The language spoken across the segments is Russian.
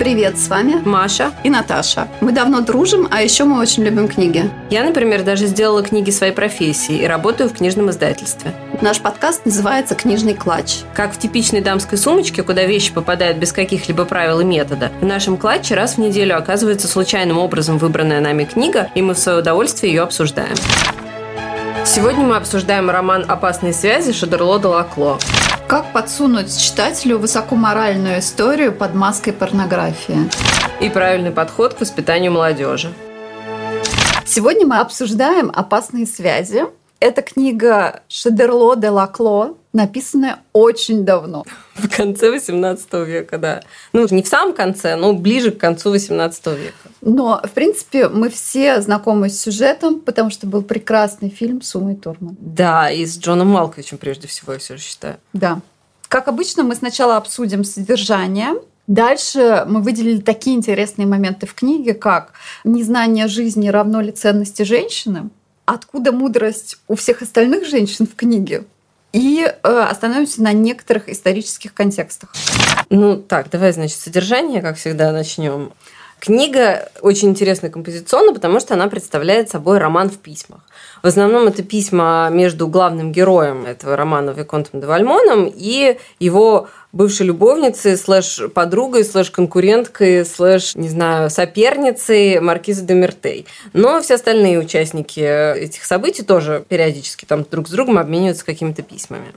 Привет, с вами Маша и Наташа. Мы давно дружим, а еще мы очень любим книги. Я, например, даже сделала книги своей профессии и работаю в книжном издательстве. Наш подкаст называется «Книжный клатч». Как в типичной дамской сумочке, куда вещи попадают без каких-либо правил и метода, в нашем клатче раз в неделю оказывается случайным образом выбранная нами книга, и мы в свое удовольствие ее обсуждаем. Сегодня мы обсуждаем роман «Опасные связи» Шадерло де Лакло. Как подсунуть читателю высокоморальную историю под маской порнографии? И правильный подход к воспитанию молодежи. Сегодня мы обсуждаем «Опасные связи». Это книга Шедерло де Лакло, написанная очень давно. В конце 18 века, да. Ну, не в самом конце, но ближе к концу 18 века. Но, в принципе, мы все знакомы с сюжетом, потому что был прекрасный фильм с Умой Турман. Да, и с Джоном Малковичем, прежде всего, я все же считаю. Да. Как обычно, мы сначала обсудим содержание, Дальше мы выделили такие интересные моменты в книге, как незнание жизни равно ли ценности женщины, откуда мудрость у всех остальных женщин в книге, и э, остановимся на некоторых исторических контекстах. Ну так, давай, значит, содержание, как всегда, начнем. Книга очень интересная композиционно, потому что она представляет собой роман в письмах. В основном это письма между главным героем этого романа Виконтом де Вальмоном и его бывшей любовницей, слэш подругой, слэш не знаю, соперницей Маркизой де Мертей. Но все остальные участники этих событий тоже периодически там друг с другом обмениваются какими-то письмами.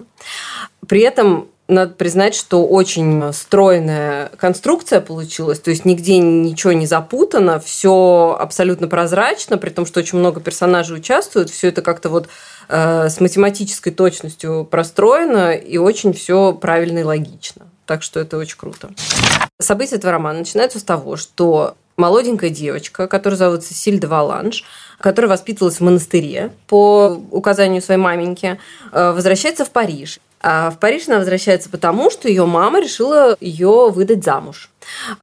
При этом надо признать, что очень стройная конструкция получилась, то есть нигде ничего не запутано, все абсолютно прозрачно, при том, что очень много персонажей участвуют, все это как-то вот с математической точностью простроено и очень все правильно и логично. Так что это очень круто. События этого романа начинаются с того, что молоденькая девочка, которая зовут Сесиль Валанж, которая воспитывалась в монастыре по указанию своей маменьки, э, возвращается в Париж. А в Париж она возвращается потому, что ее мама решила ее выдать замуж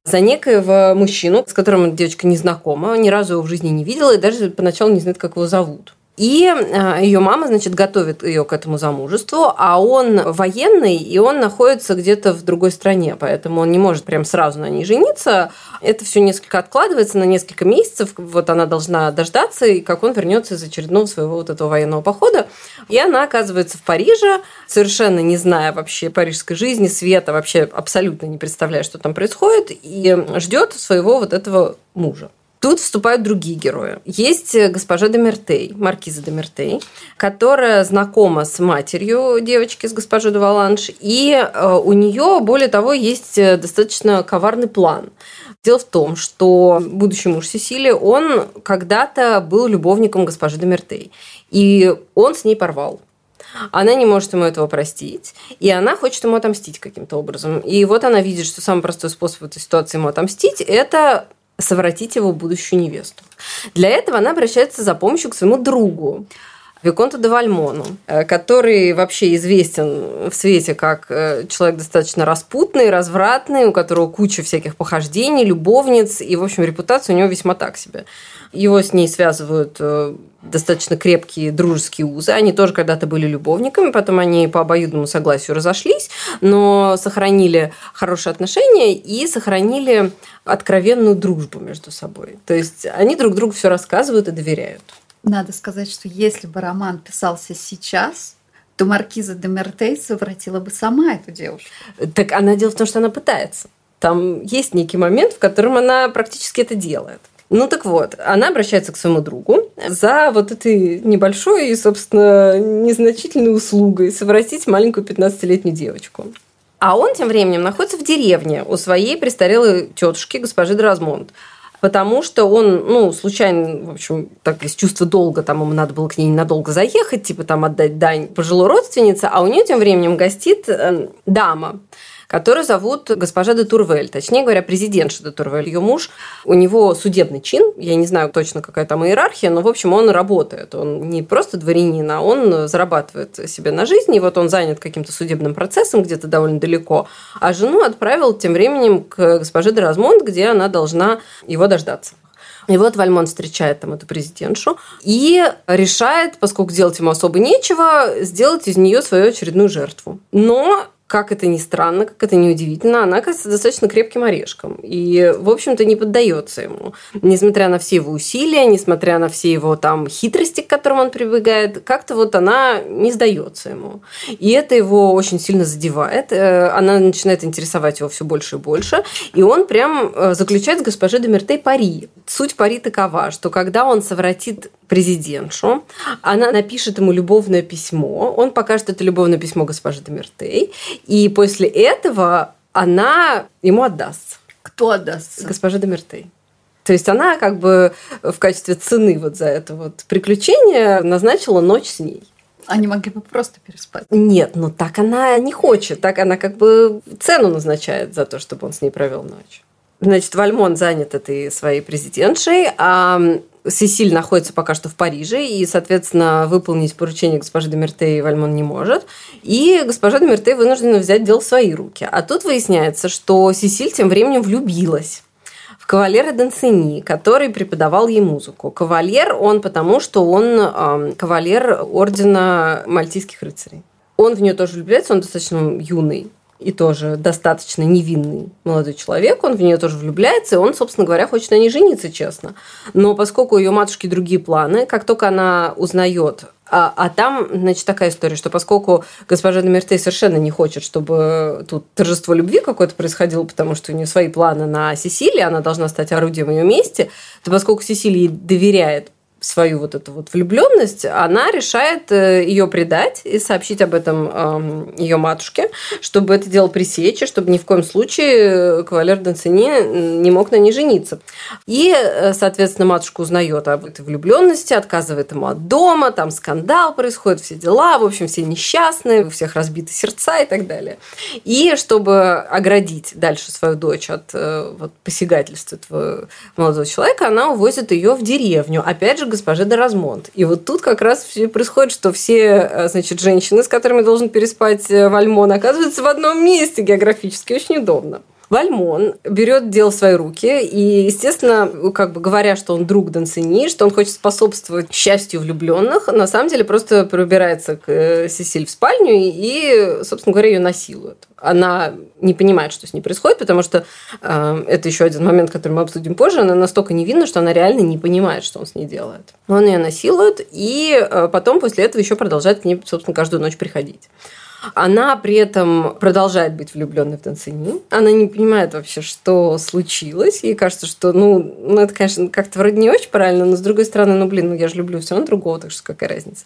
за некоего мужчину, с которым девочка не знакома, ни разу его в жизни не видела и даже поначалу не знает, как его зовут. И э, ее мама, значит, готовит ее к этому замужеству, а он военный, и он находится где-то в другой стране, поэтому он не может прям сразу на ней жениться. Это все несколько откладывается на несколько месяцев. Вот она должна дождаться, и как он вернется из очередного своего вот этого военного похода. И она оказывается в Париже, совершенно не зная вообще парижской жизни, света, вообще абсолютно не представляя, что там происходит, и ждет своего вот этого мужа. Тут вступают другие герои. Есть госпожа Демертей, маркиза Демертей, которая знакома с матерью девочки, с госпожой Деваланш, и э, у нее, более того, есть достаточно коварный план. Дело в том, что будущий муж Сесили, он когда-то был любовником госпожи Демертей, и он с ней порвал. Она не может ему этого простить, и она хочет ему отомстить каким-то образом. И вот она видит, что самый простой способ в этой ситуации ему отомстить – это совратить его будущую невесту. Для этого она обращается за помощью к своему другу, Виконту де Вальмону, э, который вообще известен в свете как э, человек достаточно распутный, развратный, у которого куча всяких похождений, любовниц, и, в общем, репутация у него весьма так себе. Его с ней связывают э, достаточно крепкие дружеские узы. Они тоже когда-то были любовниками, потом они по обоюдному согласию разошлись, но сохранили хорошие отношения и сохранили откровенную дружбу между собой. То есть они друг другу все рассказывают и доверяют. Надо сказать, что если бы роман писался сейчас, то маркиза де Мертей совратила бы сама эту девушку. Так она дело в том, что она пытается. Там есть некий момент, в котором она практически это делает. Ну так вот, она обращается к своему другу за вот этой небольшой и, собственно, незначительной услугой совратить маленькую 15-летнюю девочку. А он тем временем находится в деревне у своей престарелой тетушки госпожи Дразмонт потому что он, ну, случайно, в общем, так из чувства долга, там ему надо было к ней ненадолго заехать, типа там отдать дань пожилой родственнице, а у нее тем временем гостит э, дама, которую зовут госпожа де Турвель, точнее говоря, президентша де Турвель. Ее муж, у него судебный чин, я не знаю точно, какая там иерархия, но, в общем, он работает. Он не просто дворянин, а он зарабатывает себе на жизнь, и вот он занят каким-то судебным процессом где-то довольно далеко, а жену отправил тем временем к госпоже де Размонт, где она должна его дождаться. И вот Вальмон встречает там эту президентшу и решает, поскольку делать ему особо нечего, сделать из нее свою очередную жертву. Но как это ни странно, как это ни удивительно, она оказывается достаточно крепким орешком. И, в общем-то, не поддается ему. Несмотря на все его усилия, несмотря на все его там хитрости, к которым он прибегает, как-то вот она не сдается ему. И это его очень сильно задевает. Э, она начинает интересовать его все больше и больше. И он прям э, заключает с госпожей Демертей пари. Суть пари такова, что когда он совратит президентшу, она напишет ему любовное письмо, он покажет это любовное письмо госпоже Демертей, и после этого она ему отдаст. Кто отдаст? Госпожа Демертей. То есть она как бы в качестве цены вот за это вот приключение назначила ночь с ней. Они могли бы просто переспать. Нет, ну так она не хочет. Так она как бы цену назначает за то, чтобы он с ней провел ночь. Значит, Вальмон занят этой своей президентшей, а Сесиль находится пока что в Париже, и, соответственно, выполнить поручение госпожи Демертей Вальмон не может. И госпожа Демертей вынуждена взять дело в свои руки. А тут выясняется, что Сесиль тем временем влюбилась в кавалера Дансини, который преподавал ей музыку. Кавалер он потому, что он э, кавалер ордена мальтийских рыцарей. Он в нее тоже влюбляется, он достаточно юный и тоже достаточно невинный молодой человек, он в нее тоже влюбляется, и он, собственно говоря, хочет на ней жениться, честно. Но поскольку у ее матушки другие планы, как только она узнает а, а там, значит, такая история, что поскольку госпожа Демертей совершенно не хочет, чтобы тут торжество любви какое-то происходило, потому что у нее свои планы на Сесилии, она должна стать орудием ее мести, то поскольку Сесилии доверяет свою вот эту вот влюбленность, она решает э, ее предать и сообщить об этом эм, ее матушке, чтобы это дело пресечь, чтобы ни в коем случае кавалер Донцини не мог на ней жениться. И, э, соответственно, матушка узнает об этой влюбленности, отказывает ему от дома, там скандал происходит, все дела, в общем, все несчастные, у всех разбиты сердца и так далее. И чтобы оградить дальше свою дочь от э, вот, посягательства этого молодого человека, она увозит ее в деревню. Опять же, госпожи Деразмонт. И вот тут как раз все происходит, что все, э, значит, женщины, с которыми должен переспать э, Вальмон, оказываются в одном месте географически. Очень удобно. Вальмон берет дело в свои руки и, естественно, как бы говоря, что он друг Дансини, что он хочет способствовать счастью влюбленных, на самом деле просто пробирается к э, Сесиль в спальню и, собственно говоря, ее насилует. Она не понимает, что с ней происходит, потому что э, это еще один момент, который мы обсудим позже. Она настолько невинна, что она реально не понимает, что он с ней делает. Он ее насилует, и э, потом после этого еще продолжает к ней, собственно, каждую ночь приходить. Она при этом продолжает быть влюбленной в Танцини. Она не понимает вообще, что случилось. Ей кажется, что, ну, ну это, конечно, как-то вроде не очень правильно, но с другой стороны, ну, блин, ну я же люблю все равно другого, так что какая разница.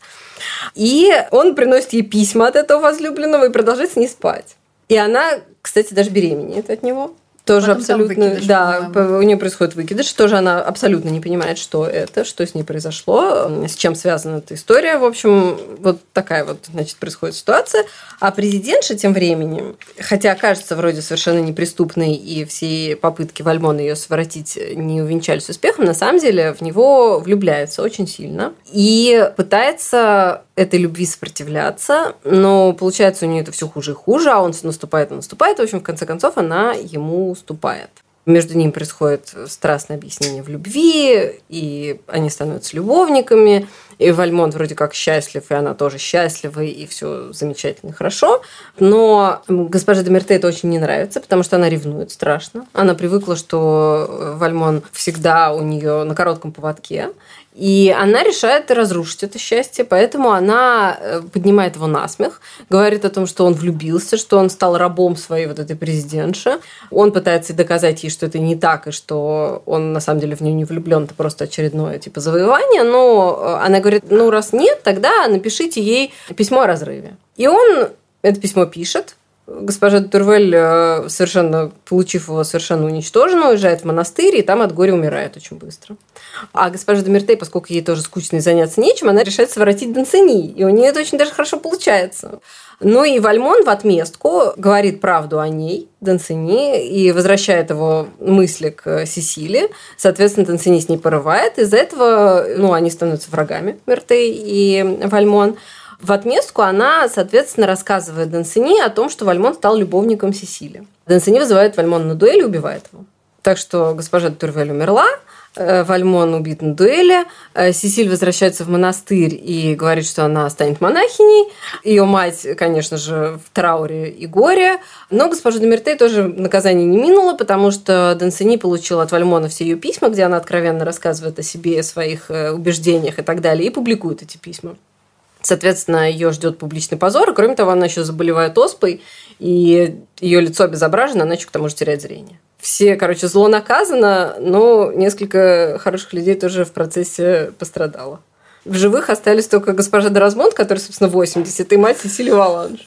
И он приносит ей письма от этого возлюбленного и продолжает с ней спать. И она, кстати, даже беременеет от него. Тоже Потом абсолютно, выкидыш, да, у нее происходит выкидыш, тоже она абсолютно не понимает, что это, что с ней произошло, с чем связана эта история. В общем, вот такая вот, значит, происходит ситуация. А президентша тем временем, хотя кажется вроде совершенно неприступной, и все попытки Вальмона ее своротить не увенчались успехом, на самом деле в него влюбляется очень сильно и пытается этой любви сопротивляться, но получается у нее это все хуже и хуже, а он наступает и наступает. В общем, в конце концов, она ему уступает. Между ними происходит страстное объяснение в любви, и они становятся любовниками. И Вальмонт вроде как счастлив, и она тоже счастлива, и все замечательно, хорошо. Но госпоже Демерте это очень не нравится, потому что она ревнует страшно. Она привыкла, что Вальмон всегда у нее на коротком поводке. И она решает разрушить это счастье, поэтому она э, поднимает его на смех, говорит о том, что он влюбился, что он стал рабом своей вот этой президентши. Он пытается доказать ей, что это не так, и что он на самом деле в нее не влюблен, это просто очередное типа завоевание. Но э, она говорит, ну раз нет, тогда напишите ей письмо о разрыве. И он это письмо пишет, Госпожа Турвель, э, совершенно, получив его совершенно уничтоженно, уезжает в монастырь и там от горя умирает очень быстро. А госпожа Демертей, поскольку ей тоже скучно и заняться нечем, она решает своротить Донцини. И у нее это очень даже хорошо получается. Ну и Вальмон в отместку говорит правду о ней, Донцини, и возвращает его мысли к Сесиле. Соответственно, Донцини с ней порывает. Из-за этого ну, они становятся врагами, Мертей и Вальмон. В отместку она, соответственно, рассказывает Дансини о том, что Вальмон стал любовником Сесили. Дансини вызывает Вальмона на дуэль и убивает его. Так что госпожа Турвель умерла, Э, Вальмон убит на дуэли. Э, Сесиль возвращается в монастырь и говорит, что она станет монахиней. Ее мать, конечно же, в трауре и горе. Но госпожа Демертей тоже наказание не минула, потому что Дансени получила от Вальмона все ее письма, где она откровенно рассказывает о себе, о своих э, убеждениях и так далее, и публикует эти письма. Соответственно, ее ждет публичный позор. Кроме того, она еще заболевает оспой, и ее лицо обезображено, она еще к тому же теряет зрение все, короче, зло наказано, но несколько хороших людей тоже в процессе пострадало. В живых остались только госпожа Доразмонт, которая, собственно, 80, и мать Сесилия Валанж.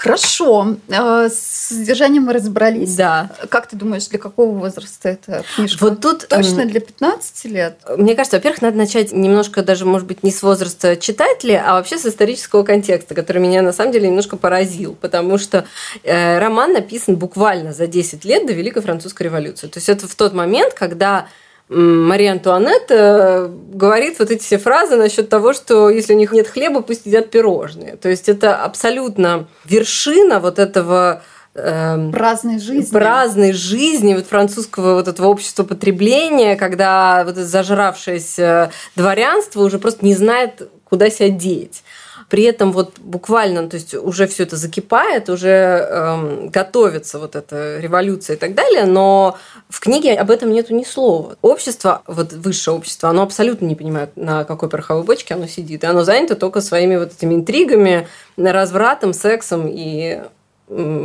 Хорошо. Э, с содержанием мы разобрались. Да. Как ты думаешь, для какого возраста эта книжка? Вот тут... Точно для 15 лет? Мне кажется, во-первых, надо начать немножко даже, может быть, не с возраста читателя, а вообще с исторического контекста, который меня на самом деле немножко поразил, потому что э, роман написан буквально за 10 лет до Великой Французской революции. То есть это в тот момент, когда Мария Антуанетта говорит вот эти все фразы насчет того, что если у них нет хлеба, пусть едят пирожные. То есть это абсолютно вершина вот этого эм, праздной жизни. Праздной жизни вот французского вот этого общества потребления, когда вот это зажравшееся дворянство уже просто не знает, куда себя деть. При этом вот буквально, то есть уже все это закипает, уже эм, готовится вот эта революция и так далее, но в книге об этом нету ни слова. Общество, вот высшее общество, оно абсолютно не понимает, на какой пороховой бочке оно сидит, и оно занято только своими вот этими интригами, развратом, сексом и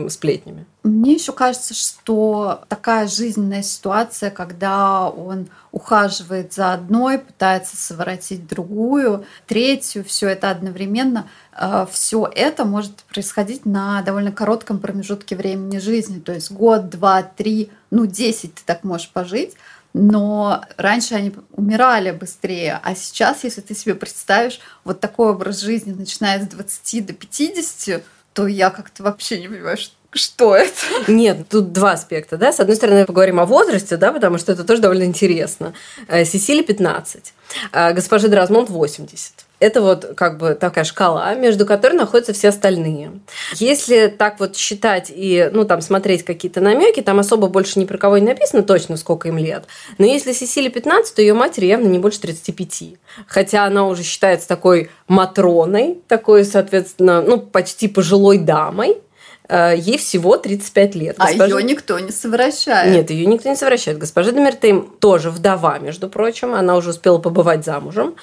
сплетнями. Мне еще кажется, что такая жизненная ситуация, когда он ухаживает за одной, пытается совратить другую, третью, все это одновременно, э, все это может происходить на довольно коротком промежутке времени жизни, то есть год, два, три, ну десять ты так можешь пожить, но раньше они умирали быстрее, а сейчас, если ты себе представишь вот такой образ жизни, начиная с 20 до 50, то я как-то вообще не понимаю, что что это? Нет, тут два аспекта, да. С одной стороны, поговорим о возрасте, да, потому что это тоже довольно интересно. Э, Сесили 15, э, госпожа Дразмонт 80. Это вот как бы такая шкала, между которой находятся все остальные. Если так вот считать и, ну, там, смотреть какие-то намеки, там особо больше ни про кого не написано точно, сколько им лет. Но если Сесили 15, то ее матери явно не больше 35. Хотя она уже считается такой матроной, такой, соответственно, ну, почти пожилой дамой. Э, ей всего 35 лет. Госпожа... А ее никто не совращает. Нет, ее никто не совращает. Госпожа Демертейм тоже вдова, между прочим. Она уже успела побывать замужем.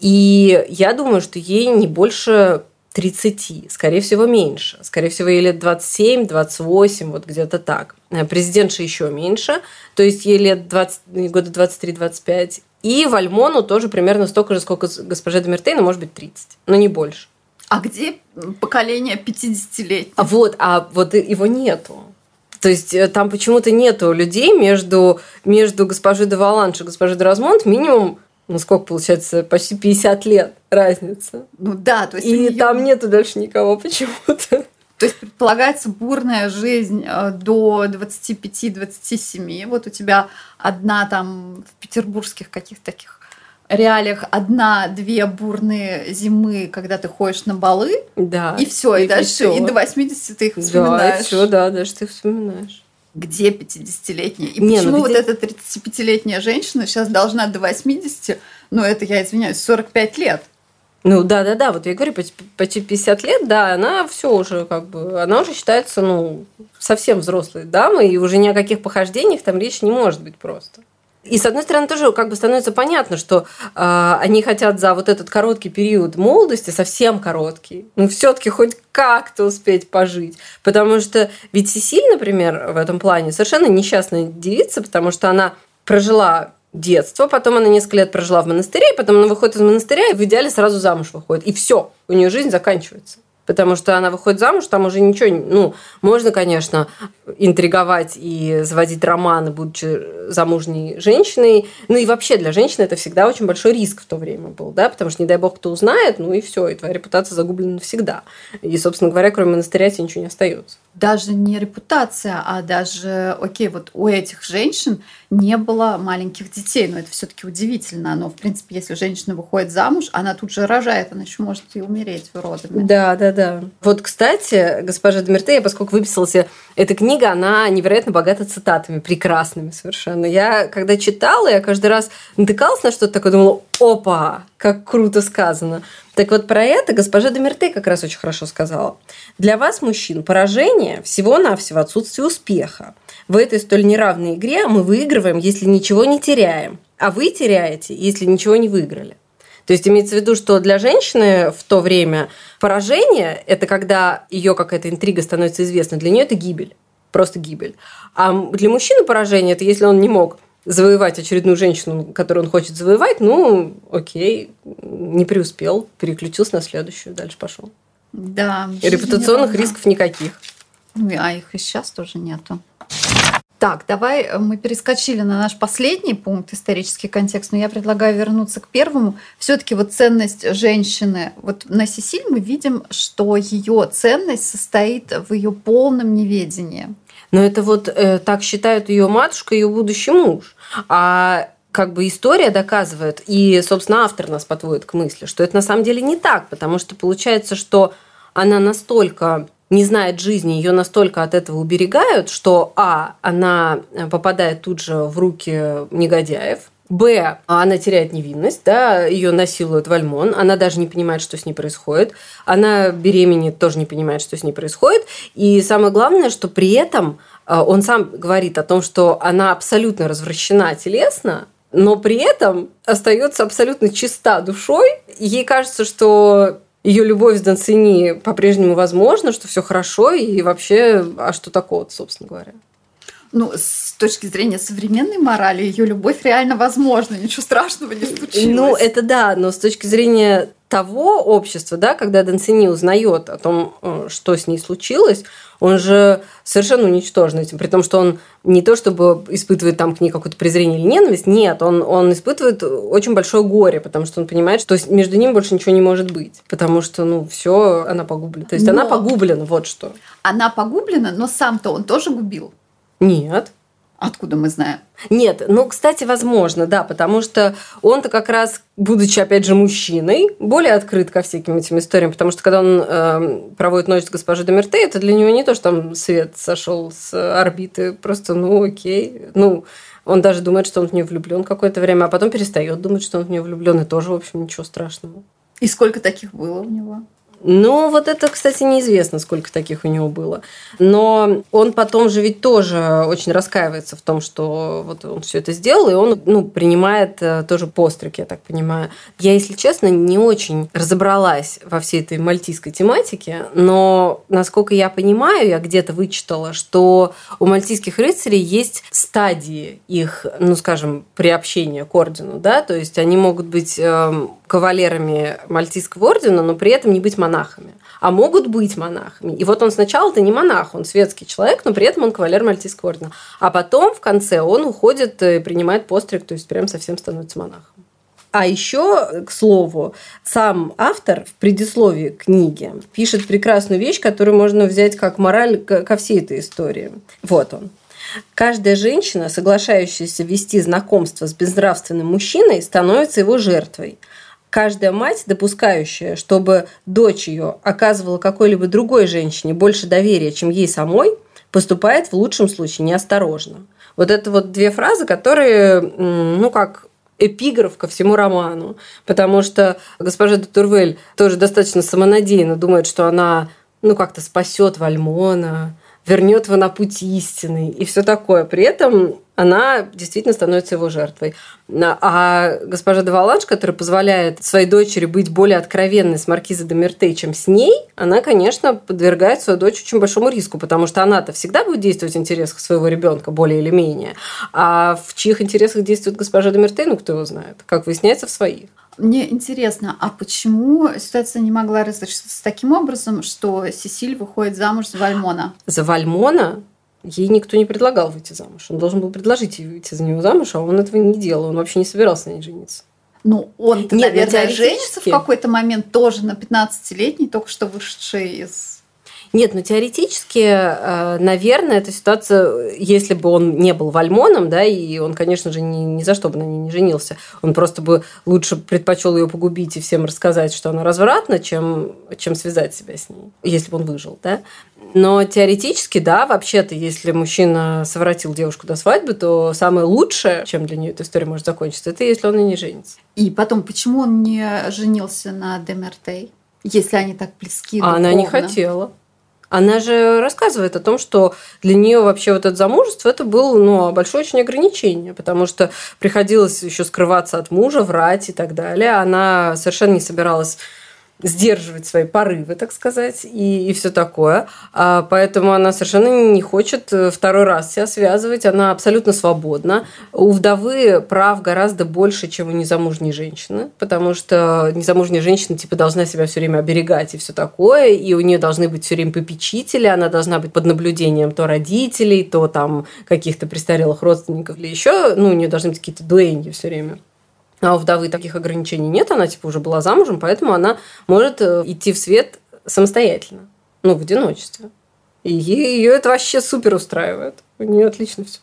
И я думаю, что ей не больше 30, скорее всего, меньше. Скорее всего, ей лет 27, 28, вот где-то так. Э, президентша еще меньше, то есть ей лет 20, года 23-25. И Вальмону тоже примерно столько же, сколько госпожа Демертейна, может быть, 30, но не больше. А где поколение 50-летних? А вот, а вот его нету. То есть э, там почему-то нету людей между, между госпожой де Валанш и госпожой де Размонт минимум, ну сколько получается, почти 50 лет разница. Ну да, то есть... И нее... там нету дальше никого почему-то. То есть предполагается бурная жизнь э, до 25-27. Вот у тебя одна там в петербургских каких-то таких реалиях одна-две бурные зимы, когда ты ходишь на балы, да, и все, и, и дальше всё. и до 80 ты их вспоминаешь. Да, и все, да, дальше ты их вспоминаешь. Где 50-летняя? И Не, ну почему ну, где... вот эта 35-летняя женщина сейчас должна до 80, ну это, я извиняюсь, 45 лет? Ну да, да, да, вот я говорю, почти 50 лет, да, она все уже как бы, она уже считается, ну, совсем взрослой дамой, и уже ни о каких похождениях там речь не может быть просто. И с одной стороны тоже как бы становится понятно, что э, они хотят за вот этот короткий период молодости, совсем короткий, ну все-таки хоть как-то успеть пожить. Потому что ведь Сесиль, например, в этом плане совершенно несчастная девица, потому что она прожила детство, потом она несколько лет прожила в монастыре, потом она выходит из монастыря и в идеале сразу замуж выходит. И все, у нее жизнь заканчивается потому что она выходит замуж, там уже ничего, ну, можно, конечно, интриговать и заводить романы, будучи замужней женщиной, ну и вообще для женщины это всегда очень большой риск в то время был, да, потому что, не дай бог, кто узнает, ну и все, и твоя репутация загублена навсегда. И, собственно говоря, кроме монастыря тебе ничего не остается. Даже не репутация, а даже, окей, вот у этих женщин не было маленьких детей. Но это все-таки удивительно. Но, в принципе, если женщина выходит замуж, она тут же рожает, она еще может и умереть в родами. Да, да, да. Вот, кстати, госпожа Демертея, поскольку выписала эта книга, она невероятно богата цитатами, прекрасными совершенно. Я, когда читала, я каждый раз натыкалась на что-то такое, думала, опа, как круто сказано. Так вот, про это госпожа Демерте как раз очень хорошо сказала. Для вас, мужчин, поражение всего-навсего отсутствие успеха. В этой столь неравной игре мы выигрываем, если ничего не теряем, а вы теряете, если ничего не выиграли. То есть имеется в виду, что для женщины в то время поражение – это когда ее какая-то интрига становится известна. Для нее это гибель, просто гибель. А для мужчины поражение – это если он не мог завоевать очередную женщину, которую он хочет завоевать, ну, окей, не преуспел, переключился на следующую, дальше пошел. Да. И репутационных рисков никаких. Ну, а их и сейчас тоже нету. Так, давай э, мы перескочили на наш последний пункт исторический контекст, но я предлагаю вернуться к первому. Все-таки вот ценность женщины, вот на Сесиль мы видим, что ее ценность состоит в ее полном неведении. Но это вот э, так считают ее матушка и ее будущий муж. А как бы история доказывает, и, собственно, автор нас подводит к мысли, что это на самом деле не так, потому что получается, что она настолько не знает жизни, ее настолько от этого уберегают, что А, она попадает тут же в руки негодяев, Б, она теряет невинность, да, ее насилуют в альмон, она даже не понимает, что с ней происходит, она беременеет, тоже не понимает, что с ней происходит, и самое главное, что при этом э, он сам говорит о том, что она абсолютно развращена телесно, но при этом остается абсолютно чиста душой. Ей кажется, что ее любовь с Донцини по-прежнему возможна, что все хорошо, и вообще, а что такого, собственно говоря? ну, с точки зрения современной морали, ее любовь реально возможна, ничего страшного не случилось. Ну, это да, но с точки зрения того общества, да, когда Донцини узнает о том, э, что с ней случилось, он же совершенно уничтожен этим, при том, что он не то чтобы испытывает там к ней какое-то презрение или ненависть, нет, он, он испытывает очень большое горе, потому что он понимает, что между ним больше ничего не может быть, потому что, ну, все, она погублена. То есть но... она погублена, вот что. Она погублена, но сам-то он тоже губил. Нет. Откуда мы знаем? Нет, ну, кстати, возможно, да, потому что он-то как раз, будучи, опять же, мужчиной, более открыт ко всяким этим историям, потому что когда он э, проводит ночь с госпожой Демерте, это для него не то, что там свет сошел с орбиты, просто, ну, окей, ну, он даже думает, что он в нее влюблен какое-то время, а потом перестает думать, что он в нее влюблен, и тоже, в общем, ничего страшного. И сколько таких было у него? Ну, вот это, кстати, неизвестно, сколько таких у него было. Но он потом же ведь тоже очень раскаивается в том, что вот он все это сделал, и он ну, принимает э, тоже постриг, я так понимаю. Я, если честно, не очень разобралась во всей этой мальтийской тематике, но, насколько я понимаю, я где-то вычитала, что у мальтийских рыцарей есть стадии их, ну, скажем, приобщения к ордену, да, то есть они могут быть эм, кавалерами Мальтийского ордена, но при этом не быть монахами. А могут быть монахами. И вот он сначала-то не монах, он светский человек, но при этом он кавалер Мальтийского ордена. А потом в конце он уходит и принимает постриг, то есть прям совсем становится монахом. А еще, к слову, сам автор в предисловии книги пишет прекрасную вещь, которую можно взять как мораль ко всей этой истории. Вот он. Каждая женщина, соглашающаяся вести знакомство с безнравственным мужчиной, становится его жертвой – каждая мать, допускающая, чтобы дочь ее оказывала какой-либо другой женщине больше доверия, чем ей самой, поступает в лучшем случае неосторожно. Вот это вот две фразы, которые, ну, как эпиграф ко всему роману. Потому что госпожа де Турвель тоже достаточно самонадеянно думает, что она ну, как-то спасет Вальмона, вернет его на путь истины и все такое. При этом она действительно становится его жертвой. А госпожа Деваланш, которая позволяет своей дочери быть более откровенной с Маркизой де Мерте, чем с ней, она, конечно, подвергает свою дочь очень большому риску, потому что она-то всегда будет действовать в интересах своего ребенка, более или менее. А в чьих интересах действует госпожа де Мерте, ну, кто его знает. Как выясняется, в своих. Мне интересно, а почему ситуация не могла разрешиться таким образом, что Сесиль выходит замуж за Вальмона? За Вальмона? Ей никто не предлагал выйти замуж. Он должен был предложить ей выйти за него замуж, а он этого не делал. Он вообще не собирался на ней жениться. Ну, он, Нет, наверное, женится в какой-то момент тоже на 15-летний, только что вышедший из Нет, ну теоретически, э, наверное, эта ситуация, если бы он не был вальмоном, да, и он, конечно же, ни, ни за что бы на ней не женился, он просто бы лучше предпочел ее погубить и всем рассказать, что она развратна, чем, чем связать себя с ней, если бы он выжил, да. Но теоретически, да, вообще-то, если мужчина совратил девушку до свадьбы, то самое лучшее, чем для нее эта история может закончиться, это если он и не женится. И потом, почему он не женился на Демертей, если они так близки? А она не хотела. Она же рассказывает о том, что для нее вообще вот это замужество это было ну, большое очень ограничение, потому что приходилось еще скрываться от мужа, врать и так далее. Она совершенно не собиралась сдерживать свои порывы, так сказать, и, и все такое. А, поэтому она совершенно не хочет э, второй раз себя связывать. Она абсолютно свободна. У вдовы прав гораздо больше, чем у незамужней женщины, потому что незамужняя женщина типа должна себя все время оберегать и все такое, и у нее должны быть все время попечители, она должна быть под наблюдением то родителей, то там каких-то престарелых родственников или еще, ну, у нее должны быть какие-то дуэньи все время. А у вдовы таких ограничений нет, она типа уже была замужем, поэтому она может э, идти в свет самостоятельно, ну, в одиночестве. И ее это вообще супер устраивает. У нее отлично все.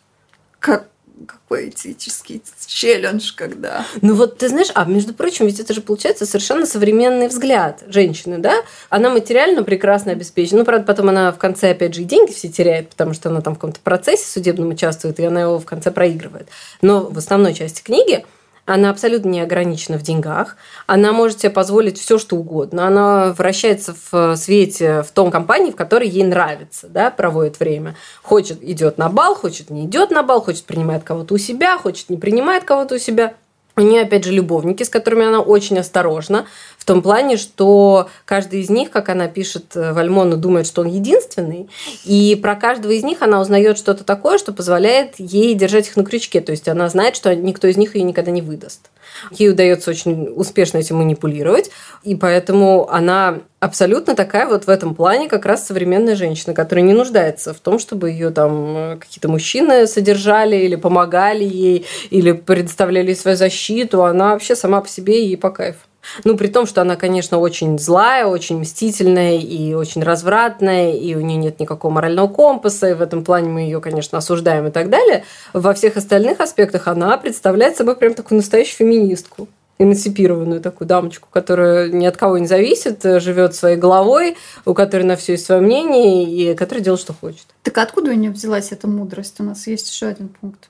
Как какой этический челлендж, когда... Ну вот ты знаешь, а между прочим, ведь это же получается совершенно современный взгляд женщины, да? Она материально прекрасно обеспечена. Ну, правда, потом она в конце, опять же, и деньги все теряет, потому что она там в каком-то процессе судебном участвует, и она его в конце проигрывает. Но в основной части книги она абсолютно не ограничена в деньгах, она может себе позволить все, что угодно, она вращается в свете в том компании, в которой ей нравится, да, проводит время. Хочет, идет на бал, хочет, не идет на бал, хочет, принимает кого-то у себя, хочет, не принимает кого-то у себя. У нее, опять же, любовники, с которыми она очень осторожна, в том плане, что каждый из них, как она пишет э, Вальмону, думает, что он единственный, и про каждого из них она узнает что-то такое, что позволяет ей держать их на крючке, то есть она знает, что никто из них ее никогда не выдаст. Ей удается очень успешно этим манипулировать, и поэтому она абсолютно такая вот в этом плане как раз современная женщина, которая не нуждается в том, чтобы ее там э, какие-то мужчины содержали или помогали ей, или предоставляли свою защиту. Она вообще сама по себе и по кайфу. Ну, при том, что она, конечно, очень злая, очень мстительная и очень развратная, и у нее нет никакого морального компаса, и в этом плане мы ее, конечно, осуждаем и так далее. Во всех остальных аспектах она представляет собой прям такую настоящую феминистку эмансипированную такую дамочку, которая ни от кого не зависит, живет своей головой, у которой на все есть свое мнение и которая делает, что хочет. Так откуда у нее взялась эта мудрость? У нас есть еще один пункт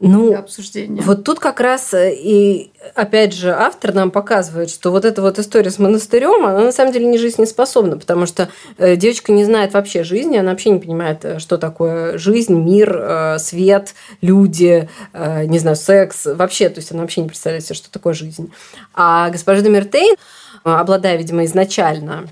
ну, обсуждения. Вот тут как раз э, и опять же автор нам показывает, что вот эта вот история с монастырем, она на самом деле не жизнеспособна, потому что э, девочка не знает вообще жизни, она вообще не понимает, э, что такое жизнь, мир, свет, люди, не знаю, секс, вообще, то есть она вообще не представляет себе, что такое жизнь. А госпожа Демертейн, обладая, видимо, изначально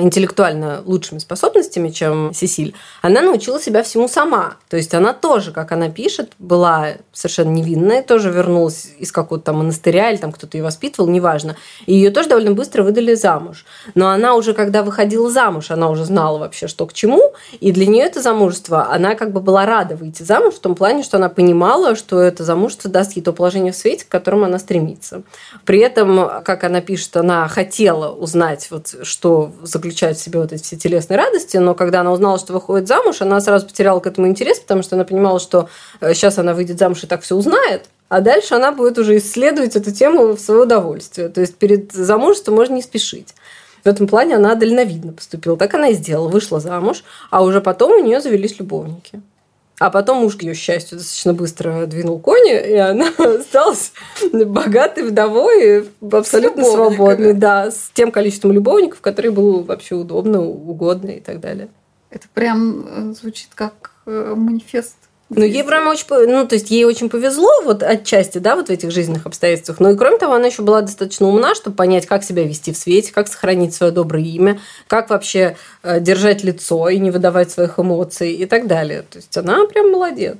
интеллектуально лучшими способностями, чем Сесиль, она научила себя всему сама. То есть она тоже, как она пишет, была совершенно невинная, тоже вернулась из какого-то там монастыря или там кто-то ее воспитывал, неважно. И ее тоже довольно быстро выдали замуж. Но она уже, когда выходила замуж, она уже знала вообще, что к чему. И для нее это замужество, она как бы была рада выйти замуж в том плане, что она понимала, что это замужество даст ей то положение в свете, к которому она стремится. При этом, как она пишет, она хотела узнать, вот, что заключает в себе вот эти все телесные радости, но когда она узнала, что выходит замуж, она сразу потеряла к этому интерес, потому что она понимала, что сейчас э, она выйдет замуж и так все узнает, а дальше она будет уже исследовать эту тему в свое удовольствие. То есть перед замужеством можно не спешить. В этом плане она дальновидно поступила. Так она и сделала. Вышла замуж, а уже потом у нее завелись любовники. А потом муж, к ее счастью, достаточно быстро двинул кони, и она осталась богатой вдовой, абсолютно свободной, да, с тем количеством любовников, которые было вообще удобно, угодно и так далее. Это прям э, звучит как э, манифест ну, ей прям очень, ну, то есть ей очень повезло вот отчасти, да, вот в этих жизненных обстоятельствах. Но и кроме того, она еще была достаточно умна, чтобы понять, как себя вести в свете, как сохранить свое доброе имя, как вообще э, держать лицо и не выдавать своих эмоций и так далее. То есть она прям молодец.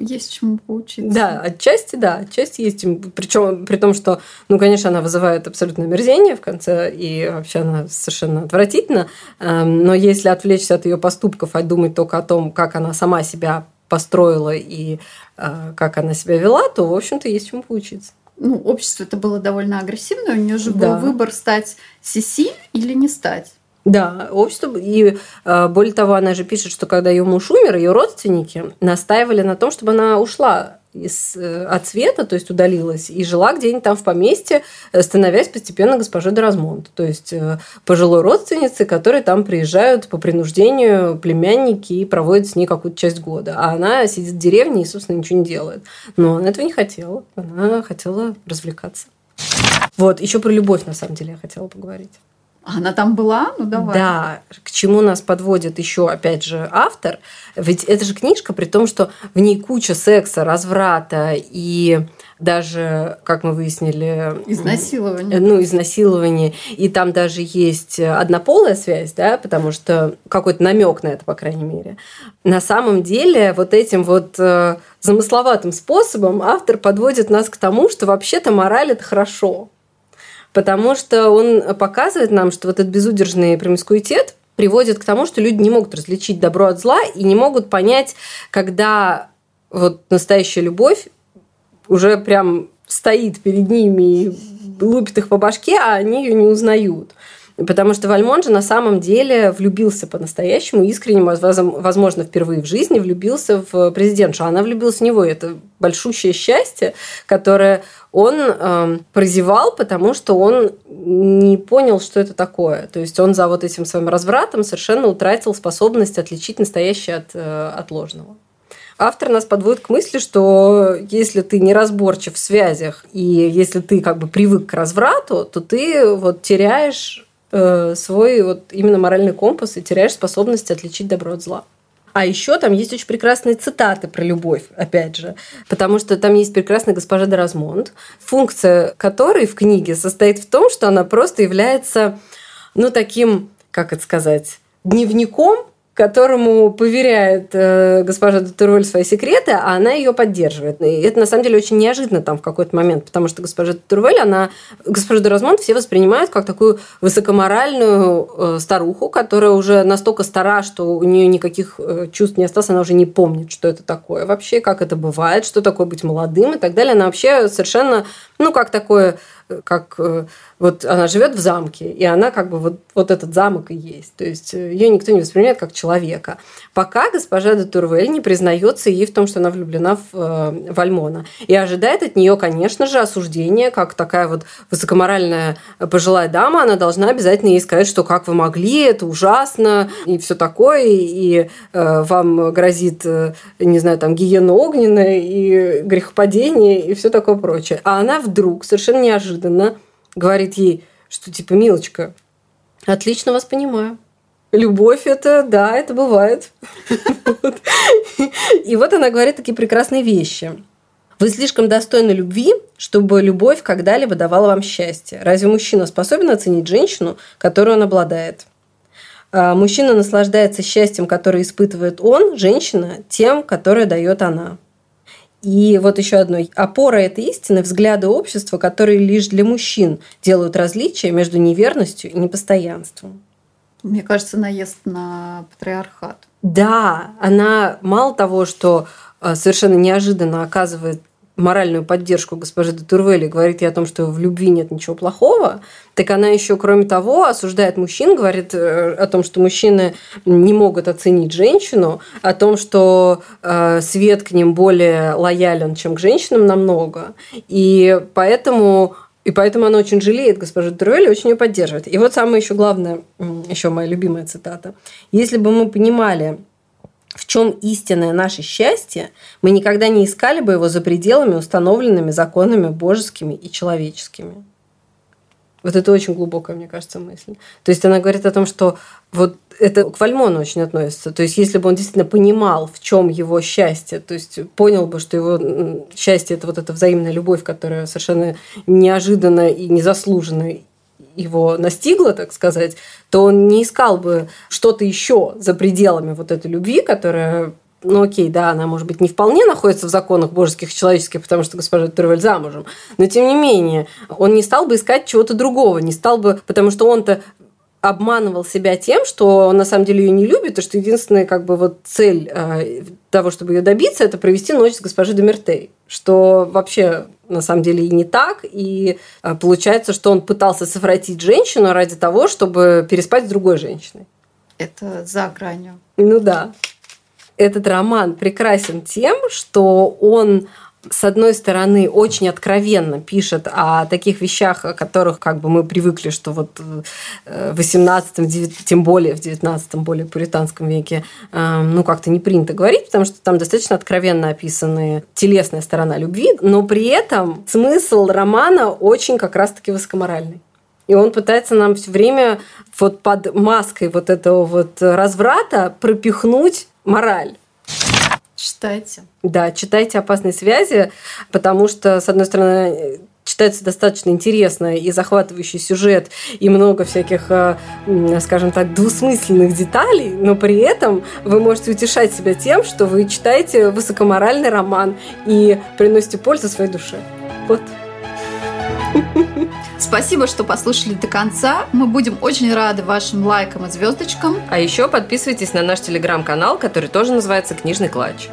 Есть чему поучиться. Да, отчасти, да, отчасти есть. Причем при том, что, ну, конечно, она вызывает абсолютное мерзение в конце, и вообще она совершенно отвратительна. Эм, но если отвлечься от ее поступков, а думать только о том, как она сама себя построила и э, как она себя вела, то, в общем-то, есть чему поучиться. Ну, общество это было довольно агрессивное, у нее же да. был выбор стать Сиси или не стать. Да, общество. И э, более того, она же пишет, что когда ее муж умер, ее родственники настаивали на том, чтобы она ушла из, э, от света, то есть удалилась, и жила где-нибудь там в поместье, э, становясь постепенно госпожой Деразмонт. То есть э, пожилой родственницы, которые там приезжают по принуждению племянники и проводят с ней какую-то часть года. А она сидит в деревне и, собственно, ничего не делает. Но она этого не хотела. Она хотела развлекаться. Вот, еще про любовь, на самом деле, я хотела поговорить. Она там была? Ну давай. Да, к чему нас подводит еще, опять же, автор. Ведь это же книжка, при том, что в ней куча секса, разврата и даже, как мы выяснили... Изнасилование. Ну, изнасилование. И там даже есть однополая связь, да, потому что какой-то намек на это, по крайней мере. На самом деле, вот этим вот э, замысловатым способом автор подводит нас к тому, что вообще-то мораль – это хорошо потому что он показывает нам, что вот этот безудержный промискуитет приводит к тому, что люди не могут различить добро от зла и не могут понять, когда вот настоящая любовь уже прям стоит перед ними и лупит их по башке, а они ее не узнают. Потому что Вальмон же на самом деле влюбился по-настоящему, искренне, возможно, впервые в жизни влюбился в президентшу. Она влюбилась в него. И это большущее счастье, которое он э, прозевал, потому что он не понял, что это такое. То есть он за вот этим своим развратом совершенно утратил способность отличить настоящее от, э, от ложного. Автор нас подводит к мысли, что если ты неразборчив в связях и если ты как бы привык к разврату, то ты вот теряешь э, свой вот именно моральный компас и теряешь способность отличить добро от зла. А еще там есть очень прекрасные цитаты про любовь, опять же, потому что там есть прекрасная госпожа Деразмонт, функция которой в книге состоит в том, что она просто является, ну, таким, как это сказать, дневником которому поверяет э, госпожа Дутурвель свои секреты, а она ее поддерживает. И это на самом деле очень неожиданно там в какой-то момент, потому что госпожа Дутурвель, она, госпожа Деразмонт все воспринимают как такую высокоморальную э, старуху, которая уже настолько стара, что у нее никаких э, чувств не осталось, она уже не помнит, что это такое вообще, как это бывает, что такое быть молодым и так далее. Она вообще совершенно, ну, как такое как э, вот она живет в замке, и она как бы вот, вот этот замок и есть. То есть э, ее никто не воспринимает как человека. Пока госпожа де Турвель не признается ей в том, что она влюблена в, э, в. И ожидает от нее, конечно же, осуждения, как такая вот высокоморальная пожилая дама, она должна обязательно ей сказать, что как вы могли, это ужасно, и все такое, и э, вам грозит, э, не знаю, там, гиена огненная, и грехопадение, и все такое прочее. А она вдруг совершенно неожиданно неожиданно говорит ей, что типа, милочка, отлично вас понимаю. Любовь это, да, это бывает. И вот она говорит такие прекрасные вещи. Вы слишком достойны любви, чтобы любовь когда-либо давала вам счастье. Разве мужчина способен оценить женщину, которую он обладает? А мужчина наслаждается счастьем, которое испытывает он, женщина, тем, которое дает она. И вот еще одно. Опора этой истины – взгляды общества, которые лишь для мужчин делают различия между неверностью и непостоянством. Мне кажется, наезд на патриархат. Да, она мало того, что э, совершенно неожиданно оказывает моральную поддержку госпожи де Турвели, говорит ей о том, что в любви нет ничего плохого, так она еще, кроме того, осуждает мужчин, говорит э, о том, что мужчины не могут оценить женщину, о том, что э, свет к ним более лоялен, чем к женщинам намного. И поэтому и поэтому она очень жалеет госпожу Трюэль очень ее поддерживает. И вот самое еще главное, еще моя любимая цитата. Если бы мы понимали, в чем истинное наше счастье, мы никогда не искали бы его за пределами, установленными законами божескими и человеческими. Вот это очень глубокая, мне кажется, мысль. То есть она говорит о том, что вот это к Вальмону очень относится. То есть если бы он действительно понимал, в чем его счастье, то есть понял бы, что его счастье это вот эта взаимная любовь, которая совершенно неожиданно и незаслуженно его настигло, так сказать, то он не искал бы что-то еще за пределами вот этой любви, которая ну окей, да, она, может быть, не вполне находится в законах божеских и человеческих, потому что госпожа Турвель замужем, но тем не менее, он не стал бы искать чего-то другого, не стал бы, потому что он-то обманывал себя тем, что он на самом деле ее не любит, и что единственная как бы вот цель э, того, чтобы ее добиться, это провести ночь с госпожой Демертей. Что вообще на самом деле и не так. И э, получается, что он пытался совратить женщину ради того, чтобы переспать с другой женщиной. Это за гранью. Ну да. Этот роман прекрасен тем, что он с одной стороны, очень откровенно пишет о таких вещах, о которых как бы мы привыкли, что вот э, в 18 тем более в 19 более пуританском веке, э, ну, как-то не принято говорить, потому что там достаточно откровенно описаны телесная сторона любви, но при этом смысл романа очень как раз-таки высокоморальный. И он пытается нам все время вот под маской вот этого вот разврата пропихнуть мораль. Читайте. Да, читайте «Опасные связи», потому что, с одной стороны, читается достаточно интересно и захватывающий сюжет, и много всяких, э, скажем так, двусмысленных деталей, но при этом вы можете утешать себя тем, что вы читаете высокоморальный роман и приносите пользу своей душе. Вот. Спасибо, что послушали до конца. Мы будем очень рады вашим лайкам и звездочкам. А еще подписывайтесь на наш телеграм-канал, который тоже называется «Книжный клатч».